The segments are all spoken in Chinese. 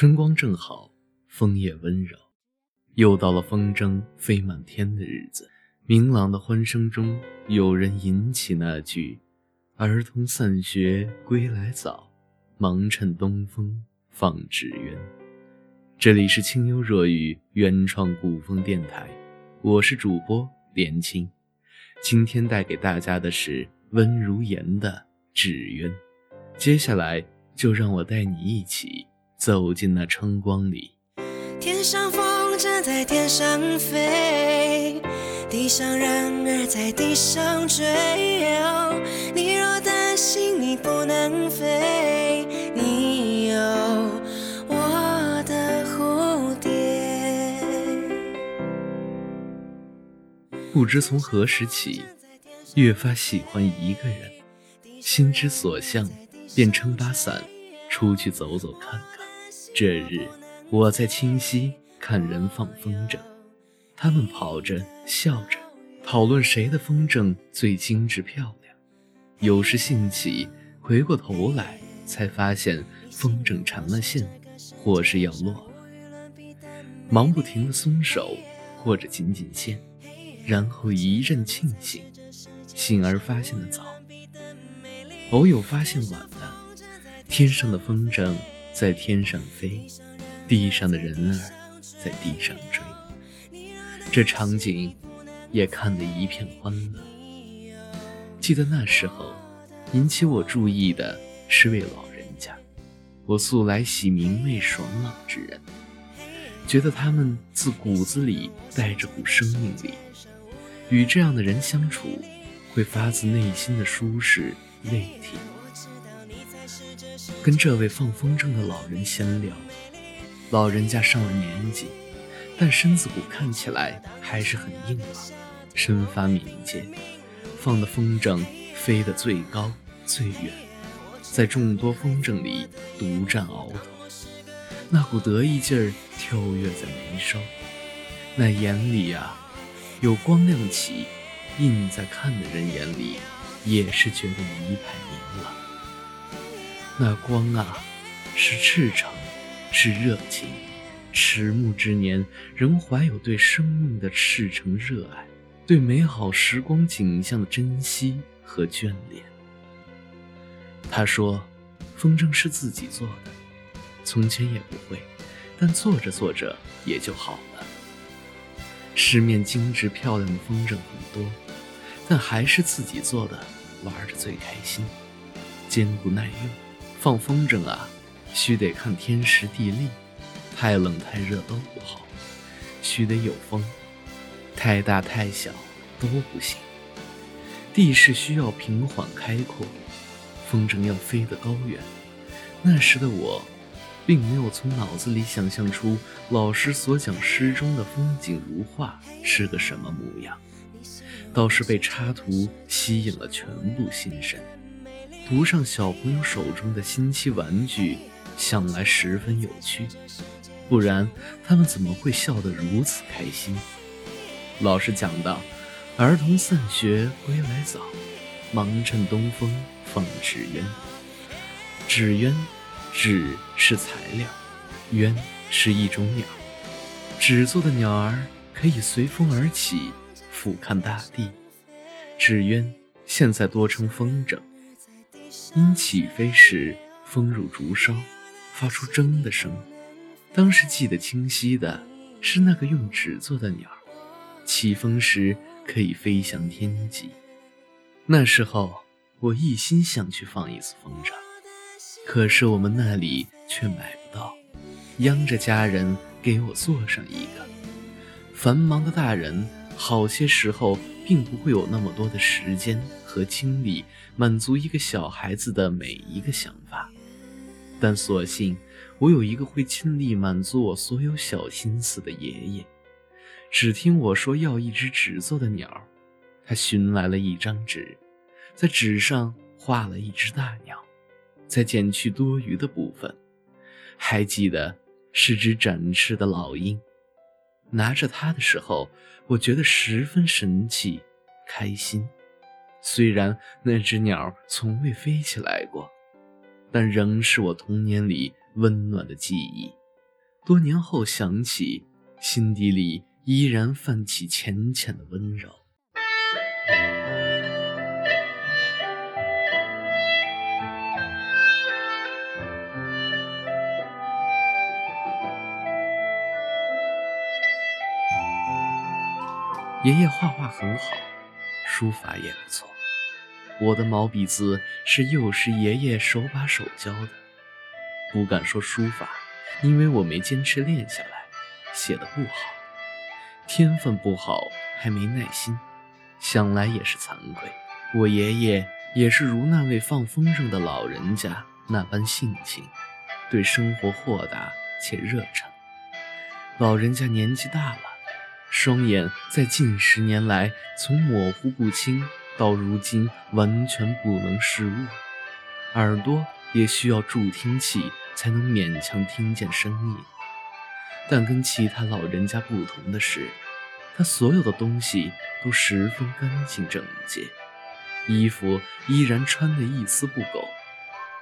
春光正好，枫叶温柔，又到了风筝飞满天的日子。明朗的欢声中，有人吟起那句：“儿童散学归来早，忙趁东风放纸鸢。”这里是清幽若雨原创古风电台，我是主播连青。今天带给大家的是温如言的《纸鸢》，接下来就让我带你一起。走进那春光里，天上风筝在天上飞，地上人儿在地上追。你若担心你不能飞，你有我的蝴蝶。不知从何时起，越发喜欢一个人，心之所向，便撑把伞出去走走看看。这日，我在清溪看人放风筝，他们跑着笑着，讨论谁的风筝最精致漂亮。有时兴起，回过头来，才发现风筝缠了线，或是要落了。忙不停的松手，或者紧紧线，然后一阵庆幸，幸而发现的早。偶有发现晚的，天上的风筝。在天上飞，地上的人儿在地上追，这场景也看得一片欢乐。记得那时候，引起我注意的是位老人家，我素来喜明媚爽朗之人，觉得他们自骨子里带着股生命力，与这样的人相处，会发自内心的舒适慰藉。跟这位放风筝的老人闲聊，老人家上了年纪，但身子骨看起来还是很硬朗，身发敏捷，放的风筝飞得最高最远，在众多风筝里独占鳌头，那股得意劲儿跳跃在眉梢，那眼里啊，有光亮起，映在看的人眼里，也是觉得一派明朗。那光啊，是赤诚，是热情。迟暮之年，仍怀有对生命的赤诚热爱，对美好时光景象的珍惜和眷恋。他说：“风筝是自己做的，从前也不会，但做着做着也就好了。市面精致漂亮的风筝很多，但还是自己做的，玩的最开心，坚固耐用。”放风筝啊，须得看天时地利，太冷太热都不好，须得有风，太大太小都不行。地势需要平缓开阔，风筝要飞得高远。那时的我，并没有从脑子里想象出老师所讲诗中的风景如画是个什么模样，倒是被插图吸引了全部心神。涂上小朋友手中的新奇玩具，向来十分有趣，不然他们怎么会笑得如此开心？老师讲到：“儿童散学归来早，忙趁东风放纸鸢。”纸鸢，纸是材料，鸢是一种鸟。纸做的鸟儿可以随风而起，俯瞰大地。纸鸢现在多称风筝。因起飞时风入竹梢，发出铮的声。当时记得清晰的是那个用纸做的鸟，起风时可以飞向天际。那时候我一心想去放一次风筝，可是我们那里却买不到，央着家人给我做上一个。繁忙的大人，好些时候并不会有那么多的时间。和精力满足一个小孩子的每一个想法，但所幸我有一个会尽力满足我所有小心思的爷爷。只听我说要一只纸做的鸟，他寻来了一张纸，在纸上画了一只大鸟，再剪去多余的部分，还记得是只展翅的老鹰。拿着它的时候，我觉得十分神气，开心。虽然那只鸟从未飞起来过，但仍是我童年里温暖的记忆。多年后想起，心底里依然泛起浅浅的温柔。爷爷画画很好，书法也不错。我的毛笔字是幼时爷爷手把手教的，不敢说书法，因为我没坚持练下来，写的不好。天分不好，还没耐心，想来也是惭愧。我爷爷也是如那位放风筝的老人家那般性情，对生活豁达且热忱。老人家年纪大了。双眼在近十年来从模糊不清到如今完全不能视物，耳朵也需要助听器才能勉强听见声音。但跟其他老人家不同的是，他所有的东西都十分干净整洁，衣服依然穿得一丝不苟，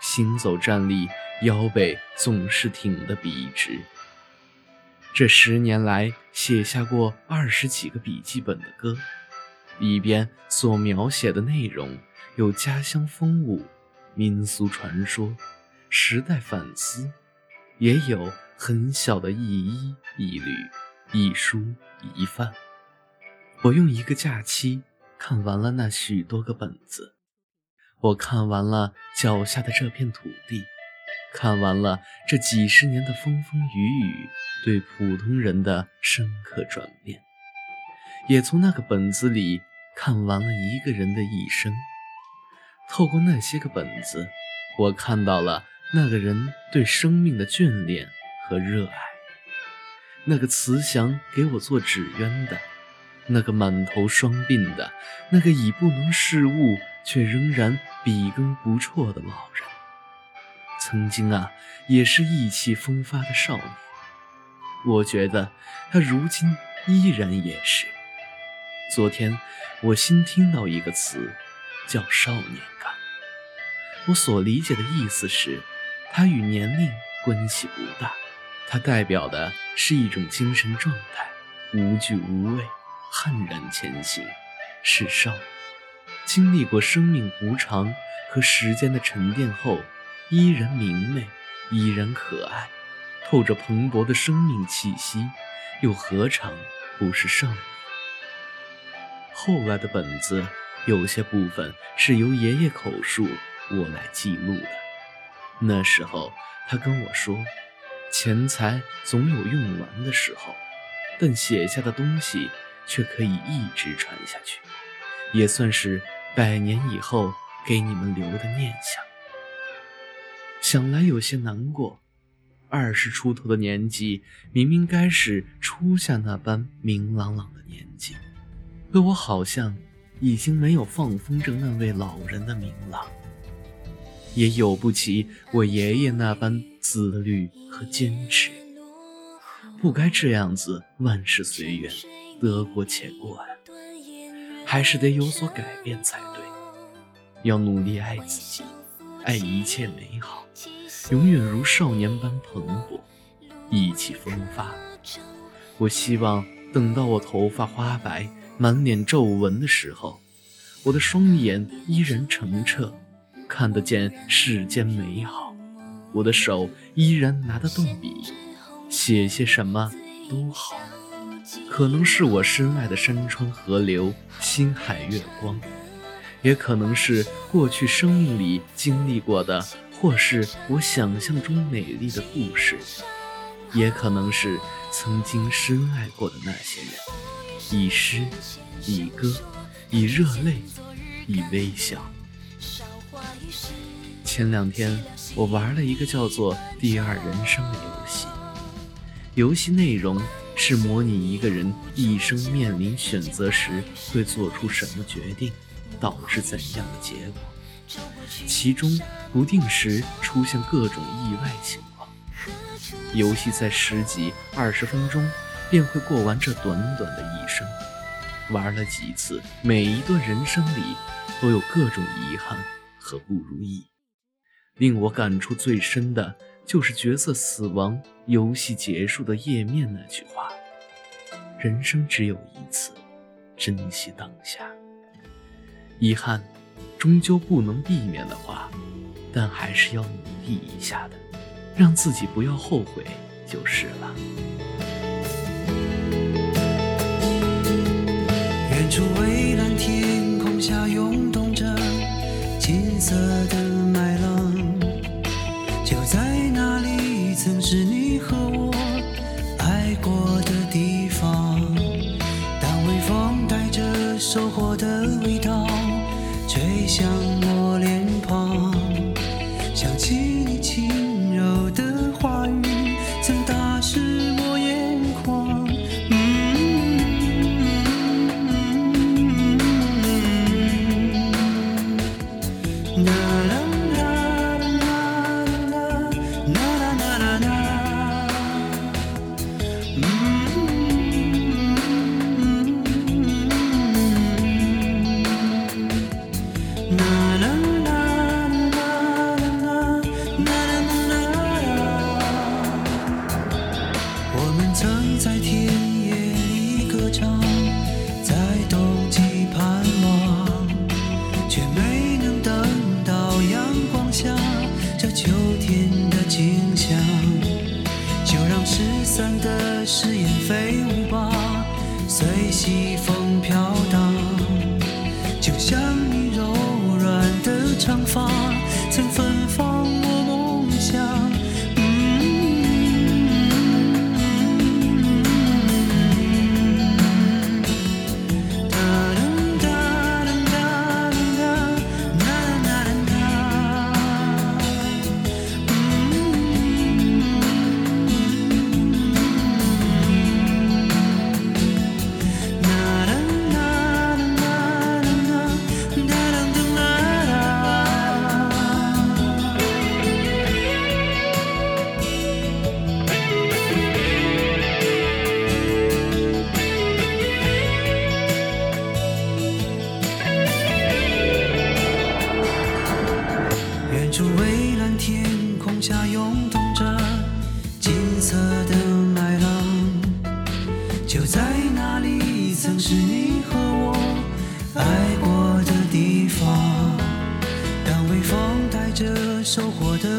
行走站立腰背总是挺得笔直。这十年来，写下过二十几个笔记本的歌，里边所描写的内容有家乡风物、民俗传说、时代反思，也有很小的一衣一履、一书一饭。我用一个假期看完了那许多个本子，我看完了脚下的这片土地。看完了这几十年的风风雨雨，对普通人的深刻转变，也从那个本子里看完了一个人的一生。透过那些个本子，我看到了那个人对生命的眷恋和热爱。那个慈祥给我做纸鸢的，那个满头双鬓的，那个已不能视物却仍然笔耕不辍的老人。曾经啊，也是意气风发的少年。我觉得他如今依然也是。昨天我新听到一个词，叫少年感。我所理解的意思是，它与年龄关系不大，它代表的是一种精神状态，无惧无畏，悍然前行，是少年。经历过生命无常和时间的沉淀后。依然明媚，依然可爱，透着蓬勃的生命气息，又何尝不是少女？后来的本子有些部分是由爷爷口述，我来记录的。那时候他跟我说，钱财总有用完的时候，但写下的东西却可以一直传下去，也算是百年以后给你们留的念想。想来有些难过，二十出头的年纪，明明该是初夏那般明朗朗的年纪，可我好像已经没有放风筝那位老人的明朗，也有不起我爷爷那般自律和坚持。不该这样子，万事随缘，得过且过呀，还是得有所改变才对。要努力爱自己，爱一切美好。永远如少年般蓬勃，意气风发。我希望等到我头发花白、满脸皱纹的时候，我的双眼依然澄澈，看得见世间美好。我的手依然拿得动笔，写些什么都好。可能是我深爱的山川河流、星海月光，也可能是过去生命里经历过的。或是我想象中美丽的故事，也可能是曾经深爱过的那些人，以诗，以歌，以热泪，以微笑。前两天我玩了一个叫做《第二人生》的游戏，游戏内容是模拟一个人一生面临选择时会做出什么决定，导致怎样的结果。其中不定时出现各种意外情况，游戏在十几二十分钟便会过完这短短的一生。玩了几次，每一段人生里都有各种遗憾和不如意。令我感触最深的就是角色死亡游戏结束的页面那句话：“人生只有一次，珍惜当下。”遗憾，终究不能避免的话，但还是要努力一下的，让自己不要后悔就是了。远处蔚蓝天空下涌动着金色的麦浪，就在那里，曾是你想起你轻柔的话语，着金色的麦浪就在那里曾是你和我爱过的地方当微风带着收获的